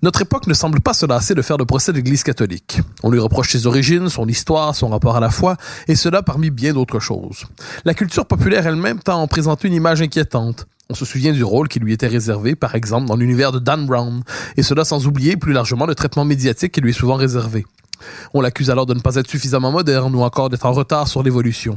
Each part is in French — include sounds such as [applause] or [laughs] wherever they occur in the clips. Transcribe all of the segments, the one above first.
Notre époque ne semble pas se lasser de faire de procès l'Église catholique. On lui reproche ses origines, son histoire, son rapport à la foi, et cela parmi bien d'autres choses. La culture populaire elle-même tend à en présenter une image inquiétante. On se souvient du rôle qui lui était réservé, par exemple, dans l'univers de Dan Brown, et cela sans oublier plus largement le traitement médiatique qui lui est souvent réservé. On l'accuse alors de ne pas être suffisamment moderne ou encore d'être en retard sur l'évolution.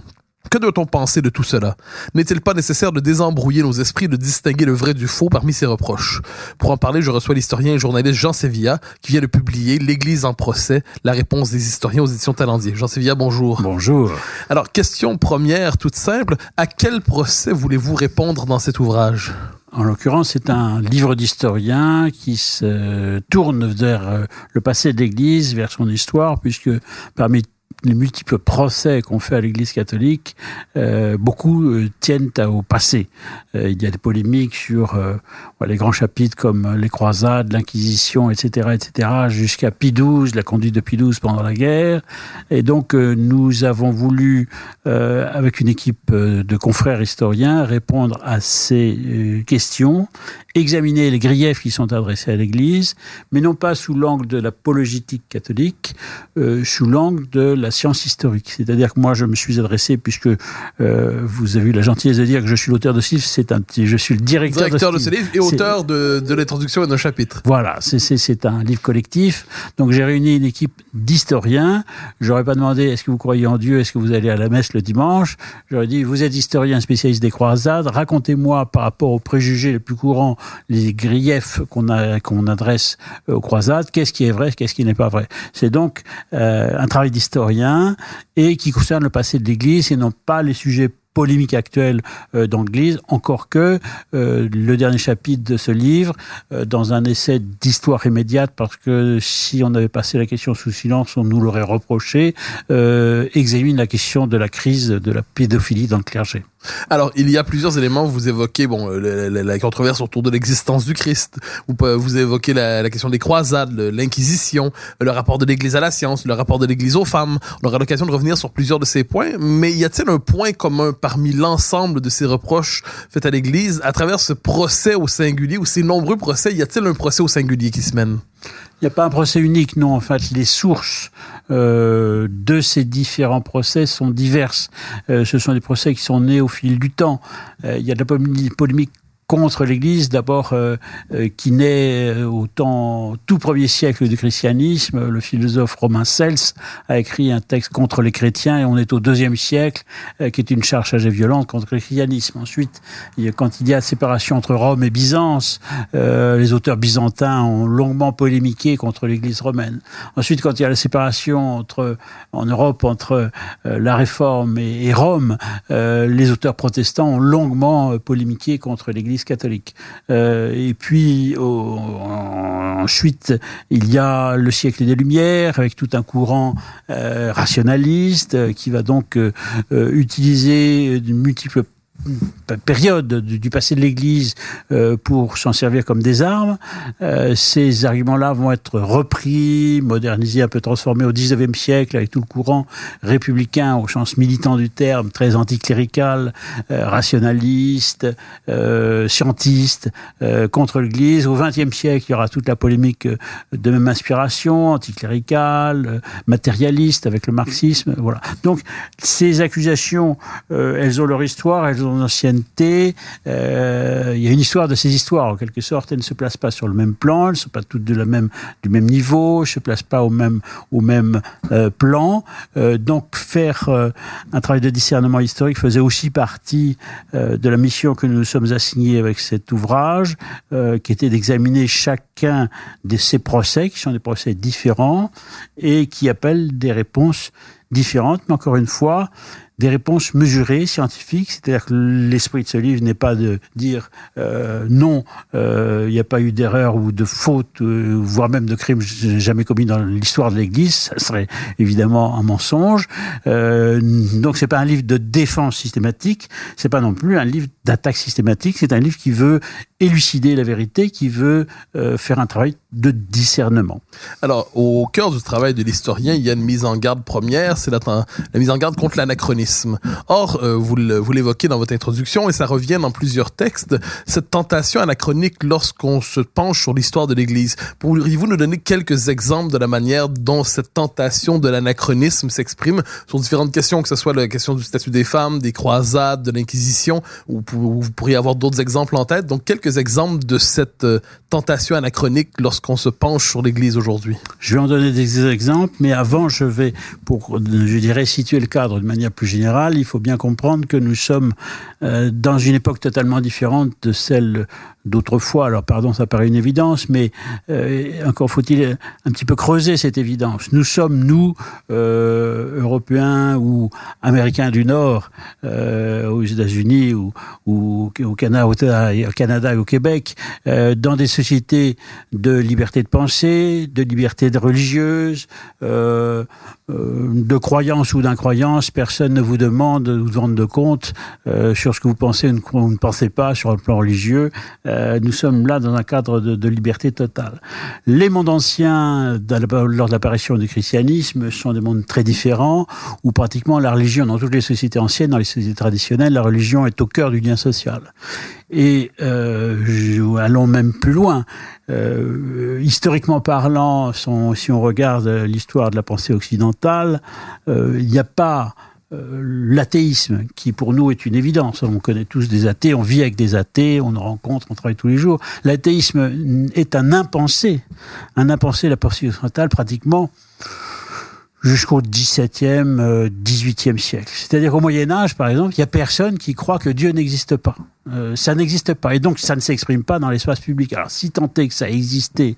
Que doit-on penser de tout cela? N'est-il pas nécessaire de désembrouiller nos esprits, de distinguer le vrai du faux parmi ces reproches? Pour en parler, je reçois l'historien et journaliste Jean Sévilla, qui vient de publier L'Église en procès, la réponse des historiens aux éditions Talendier. Jean Sévilla, bonjour. Bonjour. Alors, question première, toute simple, à quel procès voulez-vous répondre dans cet ouvrage? En l'occurrence, c'est un livre d'historien qui se tourne vers euh, le passé de l'Église, vers son histoire, puisque parmi les multiples procès qu'on fait à l'Église catholique, euh, beaucoup euh, tiennent au passé. Euh, il y a des polémiques sur les grands chapitres comme les croisades, l'Inquisition, etc., etc., jusqu'à Pie XII, la conduite de Pie XII pendant la guerre. Et donc, nous avons voulu, avec une équipe de confrères historiens, répondre à ces questions examiner les griefs qui sont adressés à l'Église, mais non pas sous l'angle de l'apologétique catholique, sous l'angle de la science historique. C'est-à-dire que moi, je me suis adressé, puisque euh, vous avez eu la gentillesse de dire que je suis l'auteur de ce livre, c'est un petit, je suis le directeur, directeur de, ce livre et auteur de, de l'introduction et d'un chapitre. Voilà, c'est un livre collectif. Donc j'ai réuni une équipe d'historiens. J'aurais pas demandé est-ce que vous croyez en Dieu, est-ce que vous allez à la messe le dimanche? J'aurais dit vous êtes historien spécialiste des croisades, racontez-moi par rapport aux préjugés les plus courants les griefs qu'on qu'on adresse aux croisades, qu'est-ce qui est vrai, qu'est-ce qui n'est pas vrai? C'est donc euh, un travail d'historien et qui concerne le passé de l'Église et non pas les sujets polémiques actuelles euh, dans l'Église, encore que euh, le dernier chapitre de ce livre, euh, dans un essai d'histoire immédiate, parce que si on avait passé la question sous silence, on nous l'aurait reproché, examine la question de la crise de la pédophilie dans le clergé. Alors, il y a plusieurs éléments. Vous évoquez bon la, la, controverse autour de l'existence du Christ. Vous, vous évoquez la, la question des croisades, l'Inquisition, le rapport de l'Église à la science, le rapport de l'Église aux femmes. On aura l'occasion de revenir sur plusieurs de ces points. Mais y a-t-il un point commun parmi l'ensemble de ces reproches faits à l'Église à travers ce procès au singulier ou ces nombreux procès? Y a-t-il un procès au singulier qui se mène? Il n'y a pas un procès unique, non. En fait, les sources euh, de ces différents procès sont diverses. Euh, ce sont des procès qui sont nés au fil du temps. Euh, il y a de la polémique contre l'Église, d'abord euh, euh, qui naît au temps tout premier siècle du christianisme. Le philosophe Romain Cels a écrit un texte contre les chrétiens et on est au deuxième siècle, euh, qui est une charge assez violente contre le christianisme. Ensuite, quand il y a séparation entre Rome et Byzance, euh, les auteurs byzantins ont longuement polémiqué contre l'Église romaine. Ensuite, quand il y a la séparation entre en Europe entre euh, la Réforme et Rome, les auteurs protestants ont longuement polémiqué contre l'Église catholique. Euh, et puis ensuite, il y a le siècle des Lumières avec tout un courant euh, rationaliste euh, qui va donc utiliser de multiples période du passé de l'Église euh, pour s'en servir comme des armes. Euh, ces arguments-là vont être repris, modernisés, un peu transformés au XIXe siècle avec tout le courant républicain au sens militant du terme, très anticlérical, euh, rationaliste, euh, scientiste, euh, contre l'Église. Au XXe siècle, il y aura toute la polémique de même inspiration, anticléricale, euh, matérialiste avec le marxisme. Voilà. Donc ces accusations, elles ont leur histoire, elles ont d'ancienneté. Euh, il y a une histoire de ces histoires, en quelque sorte. Elles ne se placent pas sur le même plan, elles ne sont pas toutes de la même, du même niveau, elles ne se placent pas au même, au même euh, plan. Euh, donc, faire un travail de discernement historique faisait aussi partie de la mission que nous nous sommes assignés avec cet ouvrage, qui était d'examiner chacun de ces procès, qui sont des procès différents, et qui appellent des réponses différentes, mais encore une fois, des réponses mesurées, scientifiques, c'est-à-dire que l'esprit de ce livre n'est pas de dire euh, non, euh, il n'y a pas eu d'erreur ou de faute, euh, voire même de crime jamais commis dans l'histoire de l'Église, ça serait évidemment un mensonge. Donc c'est pas un livre de défense systématique, c'est pas non plus un livre d'attaque systématique, c'est un livre qui veut élucider la vérité, qui veut euh, faire un travail de discernement. Alors, au cœur du travail de l'historien, il y a une mise en garde première, c'est la, mise en garde contre l'anachronisme. Or, euh, vous l'évoquez dans votre introduction, et ça revient dans plusieurs textes, cette tentation anachronique lorsqu'on se penche sur l'histoire de l'Église. Pourriez-vous nous donner quelques exemples de la manière dont cette tentation de l'anachronisme s'exprime sur différentes questions, que ce soit la question du statut des femmes, des croisades, de l'Inquisition, ou vous pourriez avoir d'autres exemples en tête. Donc, quelques exemples de cette euh, tentation anachronique lorsqu'on se penche sur l'Église aujourd'hui. Je vais en donner des exemples, mais avant, je vais, pour, je dirais, situer le cadre de manière plus générale, il faut bien comprendre que nous sommes euh, dans une époque totalement différente de celle d'autrefois. Alors, pardon, ça paraît une évidence, mais euh, encore faut-il un petit peu creuser cette évidence. Nous sommes, nous, euh, Européens ou Américains du Nord, euh, aux États-Unis ou, au Canada, au et au Québec, euh, dans des sociétés de liberté de pensée, de liberté de religieuse, euh, de croyance ou d'incroyance. Personne ne vous demande de vous rendre compte sur ce que vous pensez ou ne pensez pas sur le plan religieux. Euh, nous sommes là dans un cadre de, liberté totale. Les mondes anciens, lors de l'apparition du christianisme, sont des mondes très différents, où pratiquement la religion, dans toutes les sociétés anciennes, dans les sociétés traditionnelles, la religion est au cœur du lien social. Et euh, allons même plus loin. Euh, historiquement parlant, si on regarde l'histoire de la pensée occidentale, il n'y a pas l'athéisme, qui pour nous est une évidence. On connaît tous des athées, on vit avec des athées, on en rencontre, on travaille tous les jours. L'athéisme est un impensé, un impensé de la pensée occidentale pratiquement jusqu'au XVIIe, euh, XVIIIe siècle. C'est-à-dire au Moyen Âge, par exemple, il y a personne qui croit que Dieu n'existe pas. Euh, ça n'existe pas, et donc ça ne s'exprime pas dans l'espace public. Alors, si tant est que ça existait,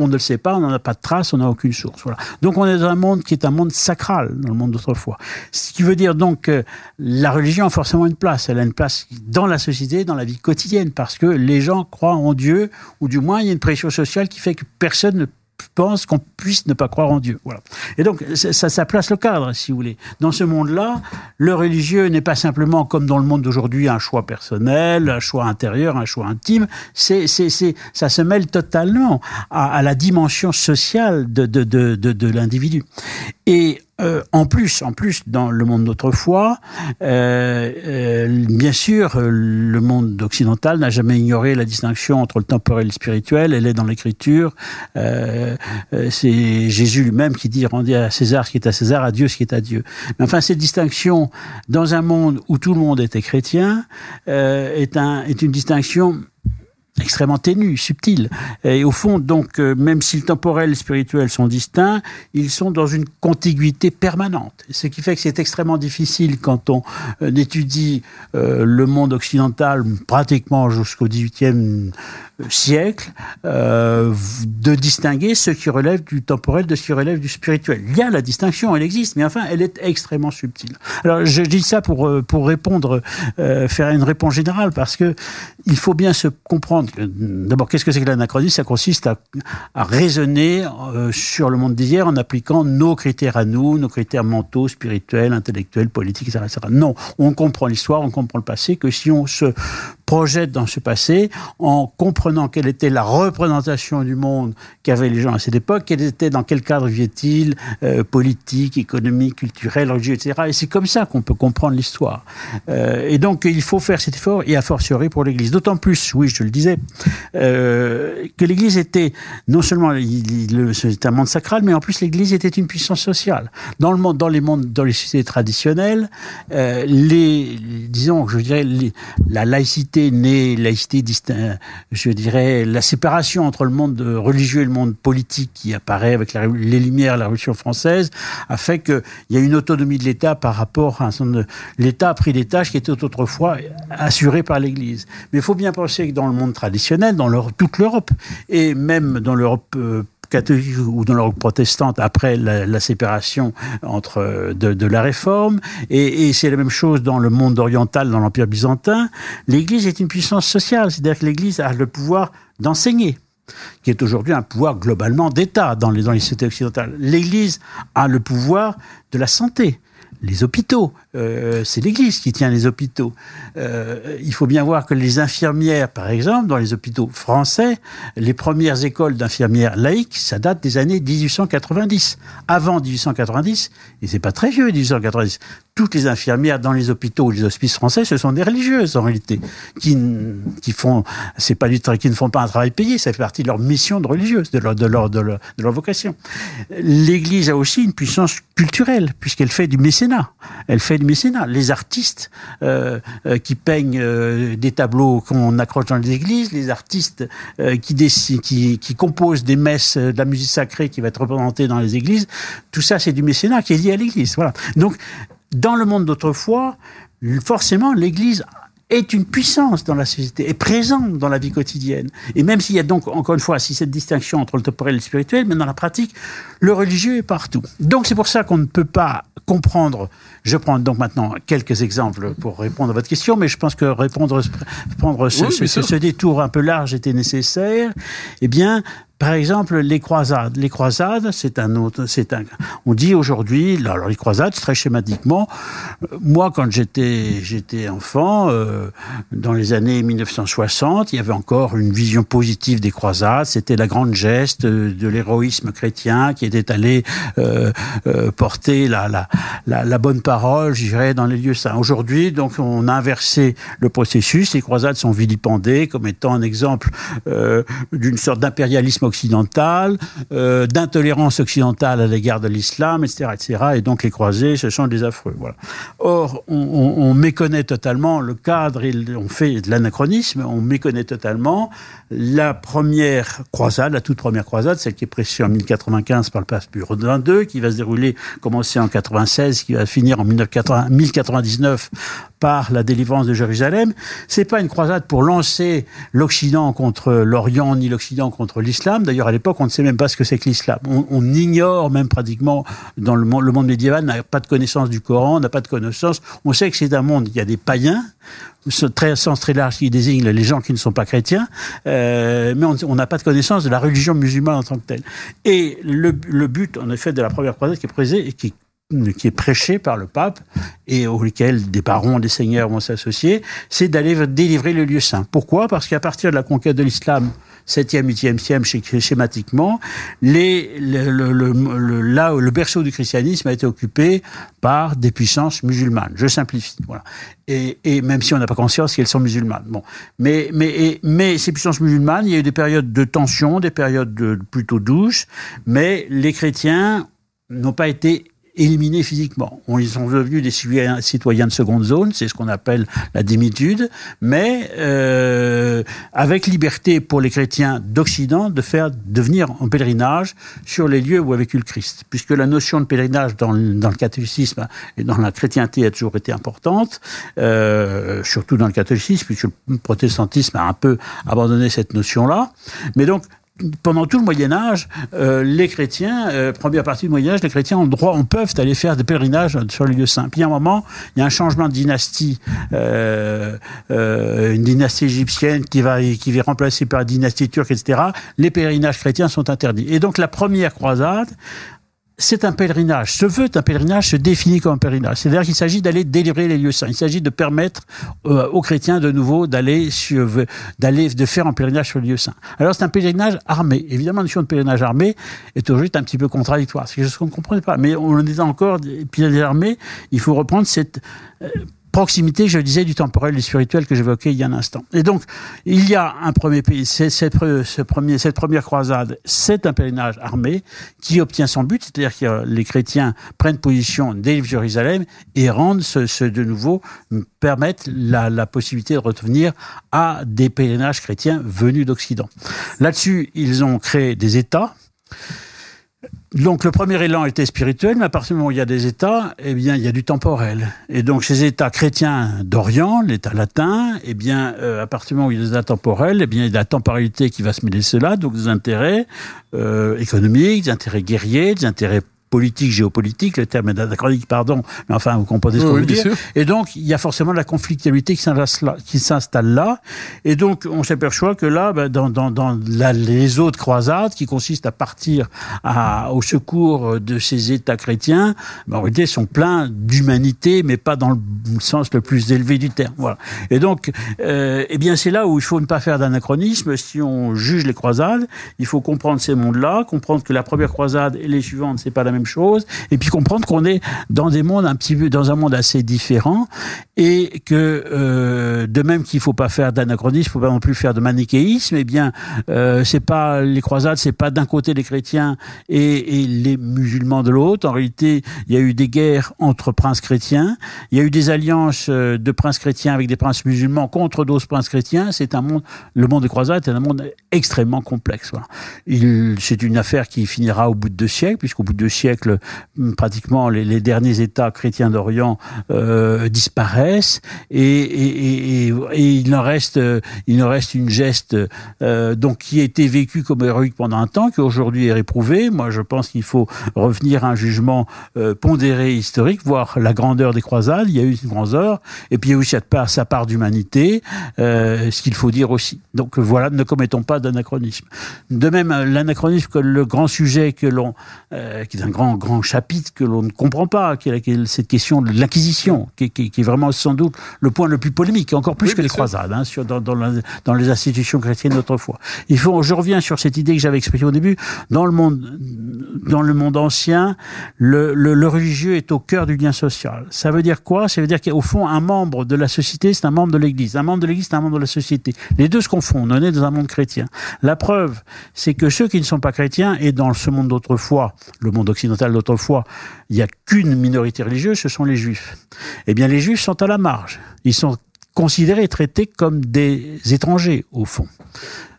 on ne le sait pas, on n'en a pas de trace, on n'a aucune source. Voilà. Donc on est dans un monde qui est un monde sacral, dans le monde d'autrefois. Ce qui veut dire donc que la religion a forcément une place. Elle a une place dans la société, dans la vie quotidienne, parce que les gens croient en Dieu, ou du moins il y a une pression sociale qui fait que personne ne pense qu'on puisse ne pas croire en Dieu. Voilà. Et donc, ça, ça, place le cadre, si vous voulez. Dans ce monde-là, le religieux n'est pas simplement, comme dans le monde d'aujourd'hui, un choix personnel, un choix intérieur, un choix intime. C'est, c'est, c'est, ça se mêle totalement à, à la dimension sociale de, de, de, de, de l'individu. Et euh, en plus, en plus, dans le monde d'autrefois, euh, euh, bien sûr, euh, le monde occidental n'a jamais ignoré la distinction entre le temporel et le spirituel. Elle est dans l'Écriture. Euh, c'est Jésus lui-même qui dit rendez à César ce qui est à César, à Dieu ce qui est à Dieu. Mais enfin, cette distinction dans un monde où tout le monde était chrétien est, un, est une distinction extrêmement ténue, subtile. Et au fond, donc, euh, même si le temporel et le spirituel sont distincts, ils sont dans une contiguïté permanente. Ce qui fait que c'est extrêmement difficile quand on euh, étudie euh, le monde occidental pratiquement jusqu'au XVIIIe siècle, euh, de distinguer ce qui relève du temporel de ce qui relève du spirituel. Il y a la distinction, elle existe, mais enfin, elle est extrêmement subtile. Alors, je dis ça pour, euh, pour répondre, euh, faire une réponse générale, parce que il faut bien se comprendre d'abord, qu'est-ce que c'est que l'anachronisme? Ça consiste à, à raisonner euh, sur le monde d'hier en appliquant nos critères à nous, nos critères mentaux, spirituels, intellectuels, politiques, etc. etc. Non, on comprend l'histoire, on comprend le passé, que si on se projette dans ce passé en comprenant quelle était la représentation du monde qu'avaient les gens à cette époque, était, dans quel cadre vivaient-ils, euh, politique, économique, culturel, religieux, etc. Et c'est comme ça qu'on peut comprendre l'histoire. Euh, et donc, il faut faire cet effort, et a fortiori pour l'Église. D'autant plus, oui, je le disais, euh, que l'Église était non seulement c'était un monde sacral, mais en plus l'Église était une puissance sociale. Dans le monde, dans les mondes, dans les sociétés traditionnelles, euh, disons, je dirais, la laïcité née, laïcité, je dirais, la séparation entre le monde religieux et le monde politique qui apparaît avec les Lumières, la Révolution française, a fait qu'il y a une autonomie de l'État par rapport à L'État a pris des tâches qui étaient autrefois assurées par l'Église. Mais il faut bien penser que dans le monde traditionnel, dans toute l'Europe, et même dans l'Europe euh, catholique ou dans l'Europe protestante après la, séparation entre euh, de, la réforme et, c'est la même chose dans le monde oriental dans l'empire byzantin l'Église est une puissance sociale c'est-à-dire que l'Église a le pouvoir d'enseigner qui est aujourd'hui un pouvoir globalement d'État dans les, dans les sociétés occidentales. L'Église a le pouvoir de la santé les hôpitaux. Euh, c'est l'Église qui tient les hôpitaux. Euh, il faut bien voir que les infirmières, par exemple, dans les hôpitaux français, les premières écoles d'infirmières laïques, ça date des années 1890. Avant 1890, et c'est pas très vieux 1890, toutes les infirmières dans les hôpitaux ou les hospices français, ce sont des religieuses en réalité, qui, qui font, c'est pas du qui ne font pas un travail payé, ça fait partie de leur mission de religieuse, de leur, de leur, de leur, vocation. L'Église a aussi une puissance culturelle, puisqu'elle fait du mécénat. Elle fait du mécénat. Les artistes euh, euh, qui peignent euh, des tableaux qu'on accroche dans les églises, les artistes qui, qui, qui composent des messes, de la musique sacrée qui va être représentée dans les églises, tout ça c'est du mécénat qui est lié à l'Église. Voilà. Donc dans le monde d'autrefois, forcément, l'Église est une puissance dans la société, est présente dans la vie quotidienne. Et même s'il y a donc, encore une fois, si cette distinction entre le temporel et le spirituel, mais dans la pratique, le religieux est partout. Donc c'est pour ça qu'on ne peut pas comprendre. Je prends donc maintenant quelques exemples pour répondre à votre question, mais je pense que répondre, prendre ce, ce, ce détour un peu large était nécessaire. Eh bien, par exemple, les croisades. Les croisades, c'est un autre, c'est un. On dit aujourd'hui, alors les croisades, très schématiquement. Euh, moi, quand j'étais j'étais enfant, euh, dans les années 1960, il y avait encore une vision positive des croisades. C'était la grande geste de l'héroïsme chrétien qui était allé euh, euh, porter la, la, la, bonne parole, je dirais, dans les lieux saints. Aujourd'hui, donc, on a inversé le processus. Les croisades sont vilipendées comme étant un exemple euh, d'une sorte d'impérialisme occidentale, euh, d'intolérance occidentale à l'égard de l'islam, etc., etc. Et donc les croisés, ce sont des affreux. Voilà. Or, on, on, on méconnaît totalement le cadre, et on fait de l'anachronisme, on méconnaît totalement la première croisade, la toute première croisade, celle qui est prêchée en 1095 par le pape Pur II, qui va se dérouler, commencer en 96, qui va finir en 1099 par la délivrance de Jérusalem. C'est pas une croisade pour lancer l'Occident contre l'Orient, ni l'Occident contre l'islam. D'ailleurs, à l'époque, on ne sait même pas ce que c'est que l'islam. On, ignore même pratiquement, dans le monde, le monde médiéval, n'a pas de connaissance du Coran, n'a pas de connaissance. On sait que c'est un monde, il y a des païens, ce très, sens très large qui désigne les gens qui ne sont pas chrétiens, euh, mais on n'a pas de connaissance de la religion musulmane en tant que telle. Et le, le but, en effet, de la première croisade qui est présée et qui qui est prêché par le pape et auquel des barons, des seigneurs vont s'associer, c'est d'aller délivrer le lieu saint. Pourquoi? Parce qu'à partir de la conquête de l'islam, 7e, 8e siècle, schématiquement, les, le, le, le, là, le berceau du christianisme a été occupé par des puissances musulmanes. Je simplifie. Voilà. Et, et même si on n'a pas conscience qu'elles sont musulmanes. Bon. Mais, mais, et, mais ces puissances musulmanes, il y a eu des périodes de tension, des périodes de, plutôt douces, mais les chrétiens n'ont pas été éliminés physiquement. Ils sont devenus des citoyens de seconde zone, c'est ce qu'on appelle la démitude, mais euh, avec liberté pour les chrétiens d'Occident de faire de venir en pèlerinage sur les lieux où a vécu le Christ, puisque la notion de pèlerinage dans, dans le catholicisme et dans la chrétienté a toujours été importante, euh, surtout dans le catholicisme, puisque le protestantisme a un peu abandonné cette notion-là. Mais donc pendant tout le Moyen Âge, euh, les chrétiens, euh, première partie du Moyen Âge, les chrétiens ont droit, on peuvent aller faire des pèlerinages sur les lieux saints. Puis à un moment, il y a un changement de dynastie, euh, euh, une dynastie égyptienne qui va qui va remplacer par la dynastie turque, etc. Les pèlerinages chrétiens sont interdits. Et donc la première croisade c'est un pèlerinage. Ce vœu un pèlerinage se définit comme un pèlerinage. C'est-à-dire qu'il s'agit d'aller délivrer les lieux saints. Il s'agit de permettre euh, aux chrétiens de nouveau d'aller d'aller, de faire un pèlerinage sur les lieux saints. Alors c'est un pèlerinage armé. Évidemment, la notion de pèlerinage armé est toujours un petit peu contradictoire. C'est quelque chose qu'on ne comprenait pas. Mais on est encore pèlerinage armé. Il faut reprendre cette euh, proximité, je disais, du temporel et du spirituel que j'évoquais il y a un instant. Et donc, il y a un premier pays, c'est cette, ce premier, première croisade, c'est un pèlerinage armé qui obtient son but, c'est-à-dire que les chrétiens prennent position, délivrent Jérusalem et rendent ce, ce de nouveau, permettent la, la possibilité de revenir à des pèlerinages chrétiens venus d'Occident. Là-dessus, ils ont créé des États. Donc le premier élan était spirituel, mais à partir du moment où il y a des États, eh bien il y a du temporel. Et donc ces États chrétiens d'Orient, l'État latin, eh bien euh, à partir du moment où il y a des États temporels, eh bien il y a la temporalité qui va se mêler cela, donc des intérêts euh, économiques, des intérêts guerriers, des intérêts politique, géopolitique, le terme est anachronique, pardon, mais enfin, vous comprenez ce que je veux dire. Et donc, il y a forcément de la conflictualité qui s'installe là. Et donc, on s'aperçoit que là, ben, dans, dans, dans la, les autres croisades, qui consistent à partir à, au secours de ces États chrétiens, ben, en réalité, sont pleins d'humanité, mais pas dans le sens le plus élevé du terme. Voilà. Et donc, euh, eh bien, c'est là où il faut ne pas faire d'anachronisme. Si on juge les croisades, il faut comprendre ces mondes-là, comprendre que la première croisade et les suivantes, c'est pas la même chose, et puis comprendre qu'on est dans des mondes un petit peu, dans un monde assez différent, et que euh, de même qu'il faut pas faire d'anachronisme, il faut pas non plus faire de manichéisme. Eh bien, euh, c'est pas les croisades, c'est pas d'un côté les chrétiens et, les musulmans de l'autre. En réalité, il y a eu des guerres entre princes chrétiens, il y a eu des alliances euh, de princes chrétiens avec des princes musulmans contre d'autres princes chrétiens. C'est un monde, le monde des croisades est un monde extrêmement complexe. Voilà. C'est une affaire qui finira au bout de deux siècles, puisqu'au bout de deux siècles pratiquement les, derniers États chrétiens d'Orient euh, disparaissent et, il en reste, il en reste une geste euh, donc qui a été vécue comme héroïque pendant un temps, qui aujourd'hui est réprouvée. Moi, je pense qu'il faut revenir à un jugement euh, pondéré historique, voir la grandeur des croisades. Il y a eu une grandeur, et puis il y a aussi sa part, d'humanité, ce qu'il faut dire aussi. Donc voilà, ne commettons pas d'anachronisme. De même, l'anachronisme que le grand sujet que l'on, qui est un grand grand, chapitre que l'on ne comprend pas, qui est cette question de l'Inquisition, qui, qui, qui, est vraiment sans doute le point le plus polémique, encore plus que les croisades, hein, sur, dans, dans, dans, les institutions chrétiennes d'autrefois. Il faut, je reviens sur cette idée que j'avais exprimée au début, dans le monde, dans le monde ancien, le, le, le, religieux est au cœur du lien social. Ça veut dire quoi? Ça veut dire qu'au fond, un membre de la société, c'est un membre de l'Église. Un membre de l'Église, c'est un membre de la société. Les deux se confondent. On est dans un monde chrétien. La preuve, c'est que ceux qui ne sont pas chrétiens, et dans ce monde d'autrefois, le monde occidental, d'autrefois, il n'y a qu'une minorité religieuse, ce sont les juifs. Eh bien, les juifs sont à la marge. Ils sont considérés et traités comme des étrangers, au fond.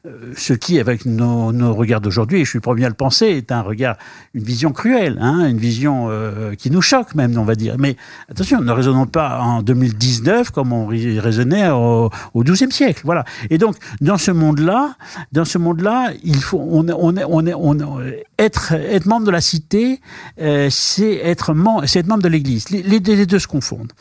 Euh, ce qui, avec nos, nos regards d'aujourd'hui, et je suis premier à le penser, est un regard, une vision cruelle, hein, une vision euh, qui nous choque même, on va dire. Mais attention, ne raisonnons pas en 2019 comme on raisonnait au, XIIe siècle. Voilà. Et donc, dans ce monde-là, dans ce monde-là, il faut, on, on, on, on, être, être membre de la cité, euh, c'est être, c'est être membre de l'Église. Les, deux se confondent.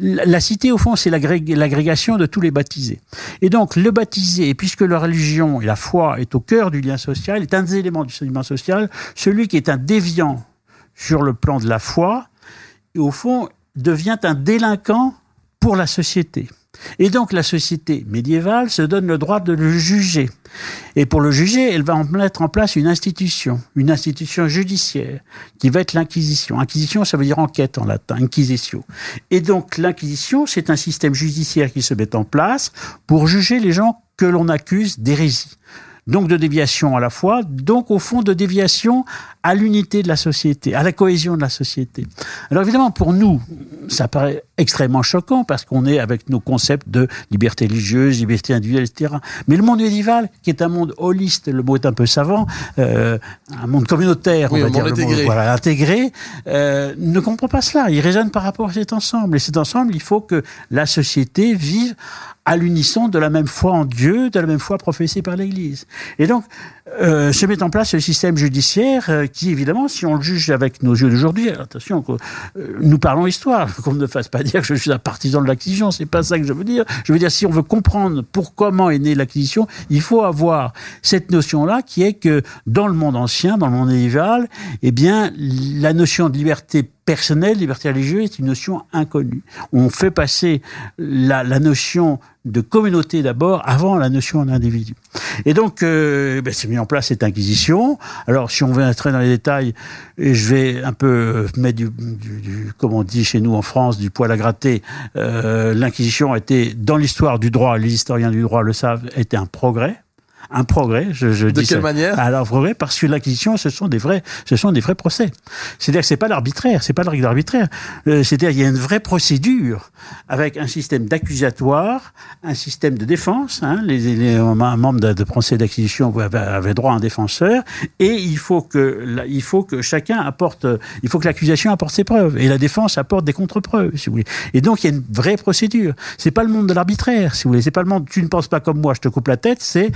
La, la cité, au fond, c'est l'agrégation de tous les baptisés. Et donc, le baptisé, puisque la religion et la foi est au cœur du lien social, est un des éléments du lien social, celui qui est un déviant sur le plan de la foi, au fond, devient un délinquant pour la société. Et donc la société médiévale se donne le droit de le juger. Et pour le juger, elle va mettre en place une institution, une institution judiciaire, qui va être l'Inquisition. Inquisition, ça veut dire enquête en latin, inquisitio. Et donc l'Inquisition, c'est un système judiciaire qui se met en place pour juger les gens que l'on accuse d'hérésie. Donc de déviation à la fois, donc au fond de déviation à l'unité de la société, à la cohésion de la société. Alors évidemment, pour nous, ça paraît extrêmement choquant parce qu'on est avec nos concepts de liberté religieuse, liberté individuelle, etc. Mais le monde médiéval, qui est un monde holiste, le mot est un peu savant, euh, un monde communautaire, on va dire, intégré, monde, voilà, intégré euh, ne comprend pas cela. Il raisonne par rapport à cet ensemble. Et cet ensemble, il faut que la société vive à l'unisson de la même foi en Dieu, de la même foi professée par l'Église. Et donc, euh, se met en place ce système judiciaire euh, qui, évidemment, si on le juge avec nos yeux d'aujourd'hui, attention, euh, nous parlons histoire, [laughs] qu'on ne fasse pas dire que je suis un partisan de l'acquisition, c'est pas ça que je veux dire. Je veux dire, si on veut comprendre pour comment est née l'acquisition, il faut avoir cette notion-là qui est que dans le monde ancien, dans le monde médiéval, eh bien, la notion de liberté personnelle, liberté religieuse est une notion inconnue. On fait passer la, la notion de communauté d'abord avant la notion d'individu. Et donc, euh, ben, c'est mis en place cette inquisition. Alors, si on veut entrer dans les détails, je vais un peu mettre du, du, du, comme on dit chez nous en France, du poil à gratter. Euh, L'inquisition a été, dans l'histoire du droit, les historiens du droit le savent, était un progrès un progrès. Je, je de dis quelle ça. manière? Alors progrès parce que l'acquisition, ce sont des vrais, ce sont des vrais procès. C'est-à-dire que c'est pas l'arbitraire, c'est pas le règle arbitraire. Euh, C'est-à-dire qu'il y a une vraie procédure avec un système d'accusatoire, un système de défense. Hein, les, les, un membre de, de procès d'acquisition avait, avait droit à un défenseur, et il faut que la- il faut que chacun apporte, il faut que l'accusation apporte ses preuves et la défense apporte des contre-preuves, si vous voulez. Et donc il y a une vraie procédure. C'est pas le monde de l'arbitraire, si vous voulez. C'est pas le monde. Tu ne penses pas comme moi, je te coupe la tête. C'est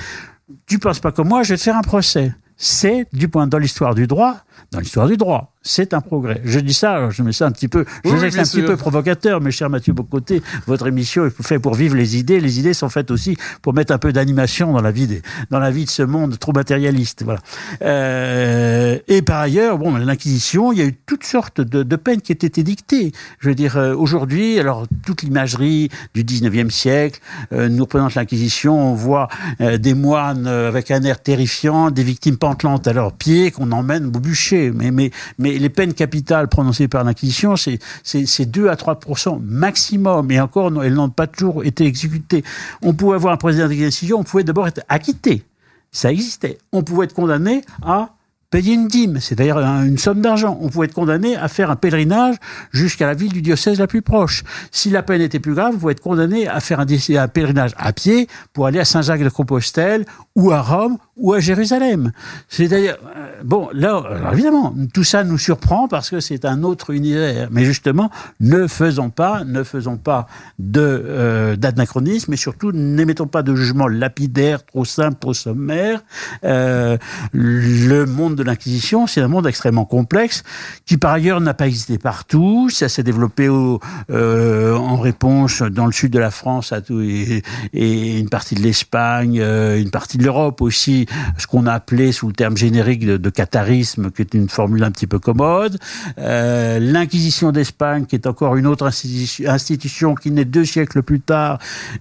tu penses pas comme moi, je vais te faire un procès. C'est, du point dans l'histoire du droit, dans l'histoire du droit, c'est un progrès. Je dis ça, je mets ça un petit peu, je Oui, un petit peu provocateur, mais cher Mathieu Bocoté, votre émission est faite pour vivre les idées. Les idées sont faites aussi pour mettre un peu d'animation dans la vie des, dans la vie de ce monde trop matérialiste. Voilà. Euh, et par ailleurs, bon, l'inquisition, il y a eu toutes sortes de, de peines qui étaient édictées. Je veux dire, euh, aujourd'hui, alors toute l'imagerie du 19e siècle euh, nous représente l'inquisition. On voit euh, des moines euh, avec un air terrifiant, des victimes pantelantes à leurs pieds qu'on emmène au bûcher. Mais, mais, mais les peines capitales prononcées par l'inquisition, c'est, c'est, c'est 2 à 3% maximum. Et encore, elles n'ont pas toujours été exécutées. On pouvait avoir un président d'inquisition, on pouvait d'abord être acquitté. Ça existait. On pouvait être condamné à payer une dîme, c'est-à-dire un- une somme d'argent. On pouvait être condamné à faire un pèlerinage jusqu'à la ville du diocèse la plus proche. Si la peine était plus grave, vous pouvez être condamné à faire un, un pèlerinage à pied pour aller à Saint-Jacques-de-Compostelle ou à Rome ou à Jérusalem. C'est-à-dire, euh, bon, là, évidemment, tout ça nous surprend parce que c'est un autre univers. Mais justement, ne faisons pas, ne faisons pas de euh, d'anachronisme, et surtout n'émettons pas de jugement lapidaire, trop simple, trop sommaire. Euh, le monde de l'Inquisition, c'est un monde extrêmement complexe qui, par ailleurs, n'a pas existé partout. Ça s'est développé au, euh, en réponse dans le sud de la France à tout, et, et une partie de l'Espagne, euh, une partie de l'Europe aussi, ce qu'on a appelé sous le terme générique de, de catharisme, qui est une formule un petit peu commode. Euh, L'Inquisition d'Espagne, qui est encore une autre institution, institution qui naît deux siècles plus tard,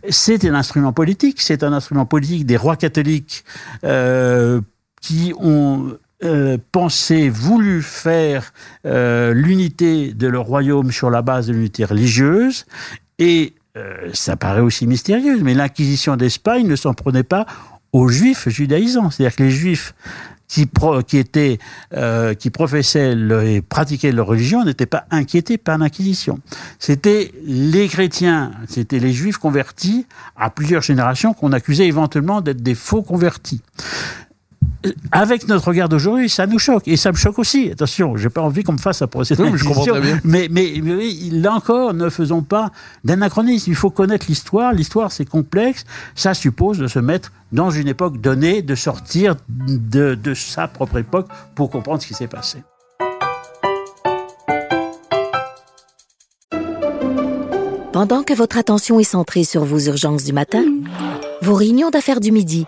c'est un instrument politique. C'est un instrument politique des rois catholiques euh, qui ont euh, pensé, voulu faire l'unité de leur royaume sur la base de l'unité religieuse. Et ça paraît aussi mystérieux, mais l'Inquisition d'Espagne ne s'en prenait pas aux juifs judaïsants. C'est-à-dire que les juifs qui, euh, professaient et pratiquaient leur religion n'étaient pas inquiétés par l'Inquisition. C'était les chrétiens, c'était les juifs convertis à plusieurs générations qu'on accusait éventuellement d'être des faux convertis avec notre regard d'aujourd'hui, ça nous choque. Et ça me choque aussi. Attention, j'ai pas envie qu'on me fasse un procès Oui, mais je comprends d'inquisition. très bien. Mais, mais, là encore, ne faisons pas d'anachronisme. Il faut connaître l'histoire. L'histoire, c'est complexe. Ça suppose de se mettre dans une époque donnée, de sortir de, de sa propre époque pour comprendre ce qui s'est passé. Pendant que votre attention est centrée sur vos urgences du matin, vos réunions d'affaires du midi,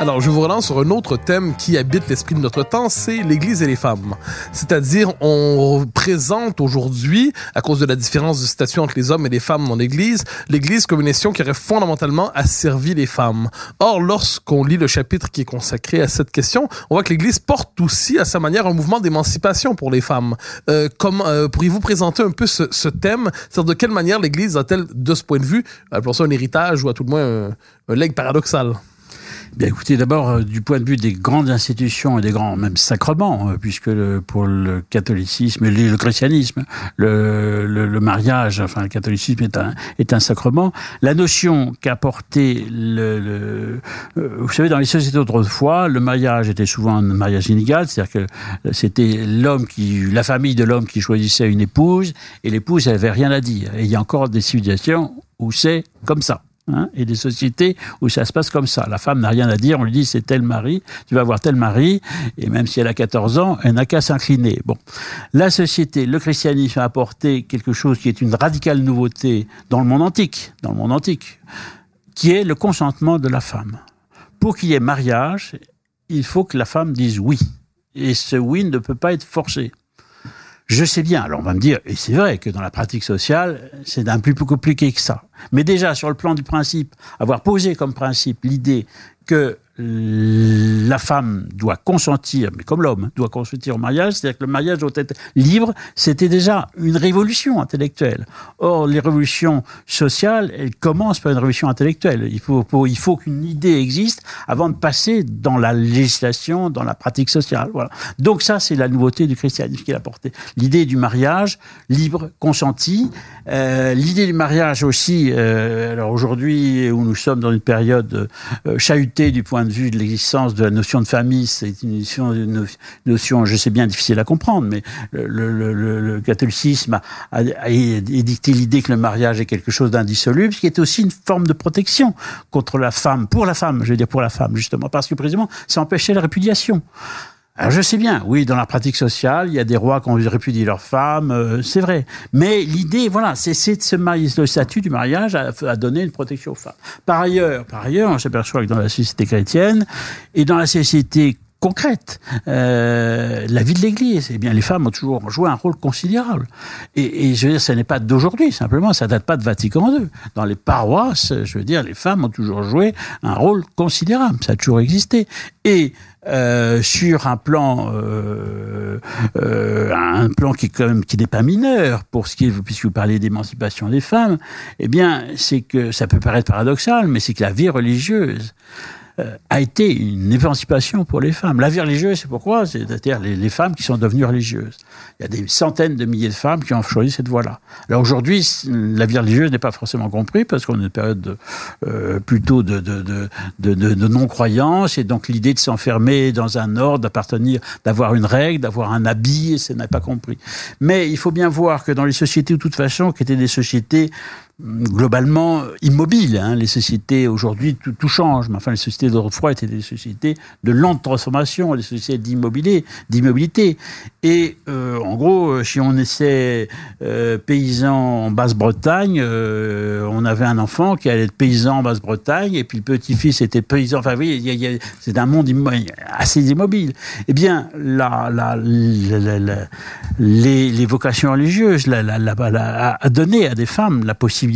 Alors, je vous relance sur un autre thème qui habite l'esprit de notre temps, c'est l'Église et les femmes. C'est-à-dire, on présente aujourd'hui, à cause de la différence de statut entre les hommes et les femmes dans l'Église, l'Église comme une nation qui aurait fondamentalement asservi les femmes. Or, lorsqu'on lit le chapitre qui est consacré à cette question, on voit que l'Église porte aussi à sa manière un mouvement d'émancipation pour les femmes. Euh, comment euh, pourriez-vous présenter un peu ce, thème? C'est-à-dire, de quelle manière l'Église a-t-elle, de ce point de vue, appelons ça un héritage ou à tout le moins un, un legs paradoxal? Bien, écoutez, d'abord, euh, du point de vue des grandes institutions et des grands, même sacrements, euh, puisque pour le catholicisme et le, christianisme, le, mariage, enfin, le catholicisme est un, est un sacrement. La notion qu'a porté le, euh, vous savez, dans les sociétés d'autrefois, le mariage était souvent un mariage inégal, c'est-à-dire que c'était l'homme qui, la famille de l'homme qui choisissait une épouse, et l'épouse, elle avait rien à dire. Et il y a encore des civilisations où c'est comme ça. Hein, et des sociétés où ça se passe comme ça. La femme n'a rien à dire, on lui dit c'est tel mari, tu vas avoir tel mari, et même si elle a 14 ans, elle n'a qu'à s'incliner. Bon, la société, le christianisme a apporté quelque chose qui est une radicale nouveauté dans le monde antique, dans le monde antique, qui est le consentement de la femme. Pour qu'il y ait mariage, il faut que la femme dise oui. Et ce oui ne peut pas être forcé. Je sais bien, alors on va me dire, et c'est vrai que dans la pratique sociale, c'est un peu plus compliqué que ça. Mais déjà, sur le plan du principe, avoir posé comme principe l'idée que la femme doit consentir, mais comme l'homme doit consentir au mariage, c'est-à-dire que le mariage doit être libre, c'était déjà une révolution intellectuelle. Or, les révolutions sociales, elles commencent par une révolution intellectuelle. Il faut, qu'une idée existe avant de passer dans la législation, dans la pratique sociale. Voilà. Donc ça, c'est la nouveauté du christianisme qu'il a apporté. L'idée du mariage libre, consenti. Euh, L'idée du mariage aussi, euh, alors aujourd'hui, où nous sommes dans une période euh, chahutée du point de vue de l'existence de la notion de famille, c'est une notion, une notion, je sais bien, difficile à comprendre, mais le, le- le- le catholicisme a, a- a édicté l'idée que le mariage est quelque chose d'indissoluble, ce qui est aussi une forme de protection contre la femme, pour la femme, je veux dire pour la femme, justement, parce que précisément, ça empêchait la répudiation. Alors je sais bien, oui, dans la pratique sociale, il y a des rois qui ont répudié leurs femmes, euh, c'est vrai. Mais l'idée, voilà, c'est se marier, le statut du mariage a, a donné une protection aux femmes. Par ailleurs, par ailleurs, on s'aperçoit que dans la société chrétienne et dans la société concrète, euh, la vie de l'Église, eh bien, les femmes ont toujours joué un rôle considérable. Et, et je veux dire, ce n'est pas d'aujourd'hui, simplement, ça date pas de Vatican II. Dans les paroisses, je veux dire, les femmes ont toujours joué un rôle considérable, ça a toujours existé. Et euh, sur un plan, euh, euh, un plan qui quand même qui n'est pas mineur pour ce qui est, puisque vous parlez d'émancipation des femmes, eh bien, c'est que ça peut paraître paradoxal, mais c'est que la vie religieuse a été une émancipation pour les femmes. La vie religieuse, c'est pourquoi? C'est-à-dire les, femmes qui sont devenues religieuses. Il y a des centaines de milliers de femmes qui ont choisi cette voie-là. Alors aujourd'hui, la vie religieuse n'est pas forcément comprise parce qu'on est une période de, euh, plutôt de, de, de, de, non-croyance et donc l'idée de s'enfermer dans un ordre, d'appartenir, d'avoir une règle, d'avoir un habit, ce n'est pas compris. Mais il faut bien voir que dans les sociétés, de toute façon, qui étaient des sociétés globalement immobiles. Hein. Les sociétés aujourd'hui tout, change, mais enfin les sociétés d'autrefois étaient des sociétés de lente transformation, des sociétés d'immobilité. Et euh, en gros, euh, si on euh, paysan en Basse-Bretagne, euh, on avait un enfant qui allait être paysan en Basse-Bretagne, et puis le petit-fils était paysan. Enfin, oui, c'est un monde assez immobile. Eh bien, les, vocations religieuses la, a donné à des femmes la possibilité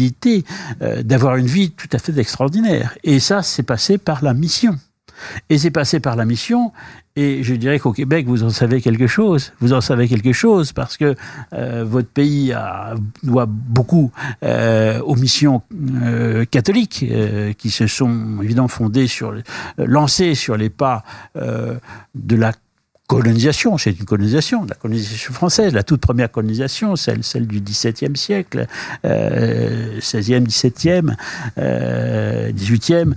euh, d'avoir une vie tout à fait extraordinaire. Et ça, c'est passé par la mission. Et c'est passé par la mission. Et je dirais qu'au Québec, vous en savez quelque chose. Vous en savez quelque chose parce que euh, votre pays doit beaucoup euh, aux missions catholiques qui se sont évidemment fondées sur, lancées sur les pas de la colonisation, c'est une colonisation, la colonisation française, la toute première colonisation, celle, celle du XVIIe siècle, XVIe, XVIIe, XVIIIe,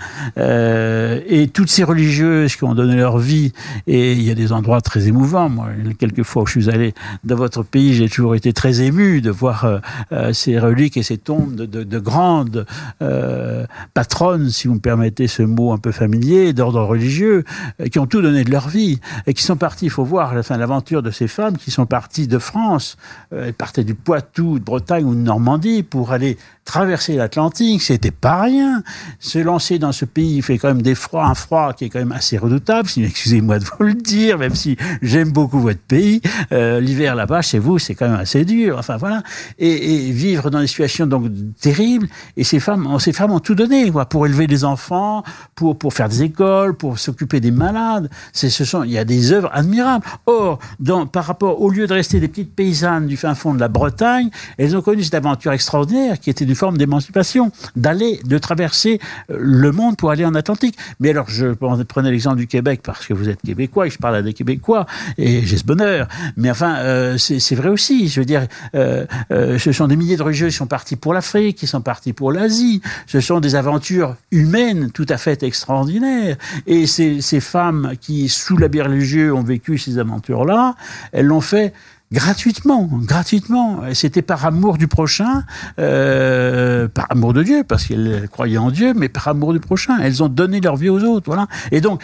et toutes ces religieuses qui ont donné leur vie, et il y a des endroits très émouvants. Moi, quelques fois où je suis allé dans votre pays, j'ai toujours été très ému de voir euh, euh, ces reliques et ces tombes de, de, de grandes euh, patronnes, si vous me permettez ce mot un peu familier, d'ordre religieux, qui ont tout donné de leur vie et qui sont Il faut voir l'aventure de ces femmes qui sont parties de France, euh, elles partaient du Poitou, de Bretagne ou de Normandie pour aller traverser l'Atlantique. C'était pas rien. Se lancer dans ce pays, il fait quand même des froids, un froid qui est quand même assez redoutable. Si excusez-moi de vous le dire, même si j'aime beaucoup votre pays, euh, l'hiver là-bas chez vous, c'est quand même assez dur. Enfin voilà, et, et vivre dans des situations donc terribles. Et ces femmes, ces femmes ont tout donné, quoi, pour élever des enfants, pour pour faire des écoles, pour s'occuper des malades. C'est ce sont, il y a des œuvres admirables. Or, dans, par rapport au lieu de rester des petites paysannes du fin fond de la Bretagne, elles ont connu cette aventure extraordinaire qui était forme d'émancipation, d'aller, de traverser euh, le monde pour aller en Atlantique. Mais alors, je prenais l'exemple du Québec parce que vous êtes québécois et je parle à des Québécois et j'ai ce bonheur. Mais enfin, euh, c'est vrai aussi. Je veux dire, euh, ce sont des milliers de religieux qui sont partis pour l'Afrique, qui sont partis pour l'Asie. Ce sont des aventures humaines tout à fait extraordinaires. Et ces, ces femmes qui, sous l'habit religieux, ont vécu ces aventures-là, elles l'ont fait gratuitement, gratuitement. C'était par amour du prochain, euh, par amour de Dieu, parce qu'elles croyaient en Dieu, mais par amour du prochain. Elles ont donné leur vie aux autres, voilà. Et donc,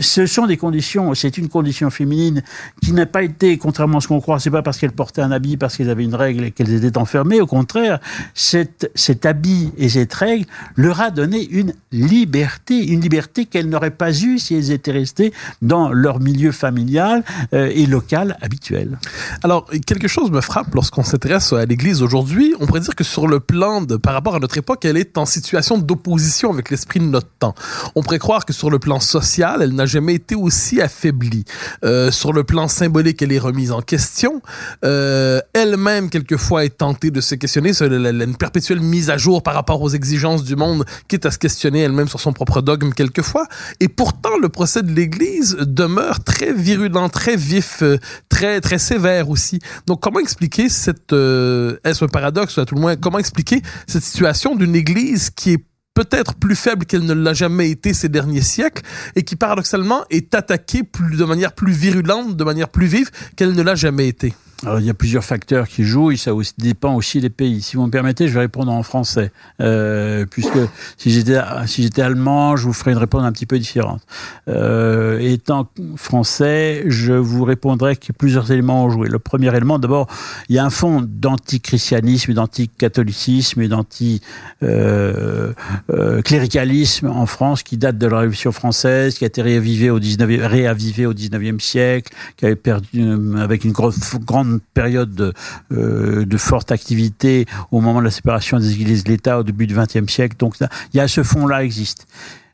ce sont des conditions. C'est une condition féminine qui n'a pas été, contrairement à ce qu'on croit, c'est pas parce qu'elles portaient un habit, parce qu'elles avaient une règle et qu'elles étaient enfermées. Au contraire, cet, cet habit et cette règle leur a donné une liberté, une liberté qu'elles n'auraient pas eue si elles étaient restées dans leur milieu familial euh, et local habituel. Alors, quelque chose me frappe lorsqu'on s'intéresse à l'Église aujourd'hui. On pourrait dire que sur le plan de, par rapport à notre époque, elle est en situation d'opposition avec l'esprit de notre temps. On pourrait croire que sur le plan social, elle n'a jamais été aussi affaiblie. Euh, sur le plan symbolique, elle est remise en question. Euh, Elle-même, quelquefois, est tentée de se questionner. C'est une perpétuelle mise à jour par rapport aux exigences du monde, quitte à se questionner elle-même sur son propre dogme quelquefois. Et pourtant, le procès de l'Église demeure très virulent, très vif, euh, très très sévère aussi. Donc, comment expliquer cette, euh, est-ce un paradoxe à tout le moins, comment expliquer cette situation d'une Église qui est peut-être plus faible qu'elle ne l'a jamais été ces derniers siècles et qui paradoxalement est attaquée de manière plus virulente, de manière plus vive qu'elle ne l'a jamais été? Alors, il y a plusieurs facteurs qui jouent et ça dépend aussi des pays. Si vous me permettez, je vais répondre en français, euh, puisque si j'étais si j'étais allemand, je vous ferais une réponse un petit peu différente. Euh, étant français, je vous répondrai que plusieurs éléments ont joué. Le premier élément, d'abord, il y a un fond d'antichristianisme, d'anticatholicisme et d'anti-cléricalisme euh, en France qui date de la Révolution française, qui a été réavivé au 19e, réavivé au 19e siècle, qui avait perdu avec une grosse, grande période de, euh, de, forte activité au moment de la séparation des églises de l'État au début du XXe siècle. Donc il y a ce fond-là existe.